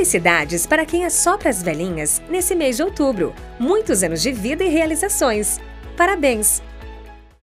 Felicidades para quem é assopra as velhinhas nesse mês de outubro. Muitos anos de vida e realizações. Parabéns!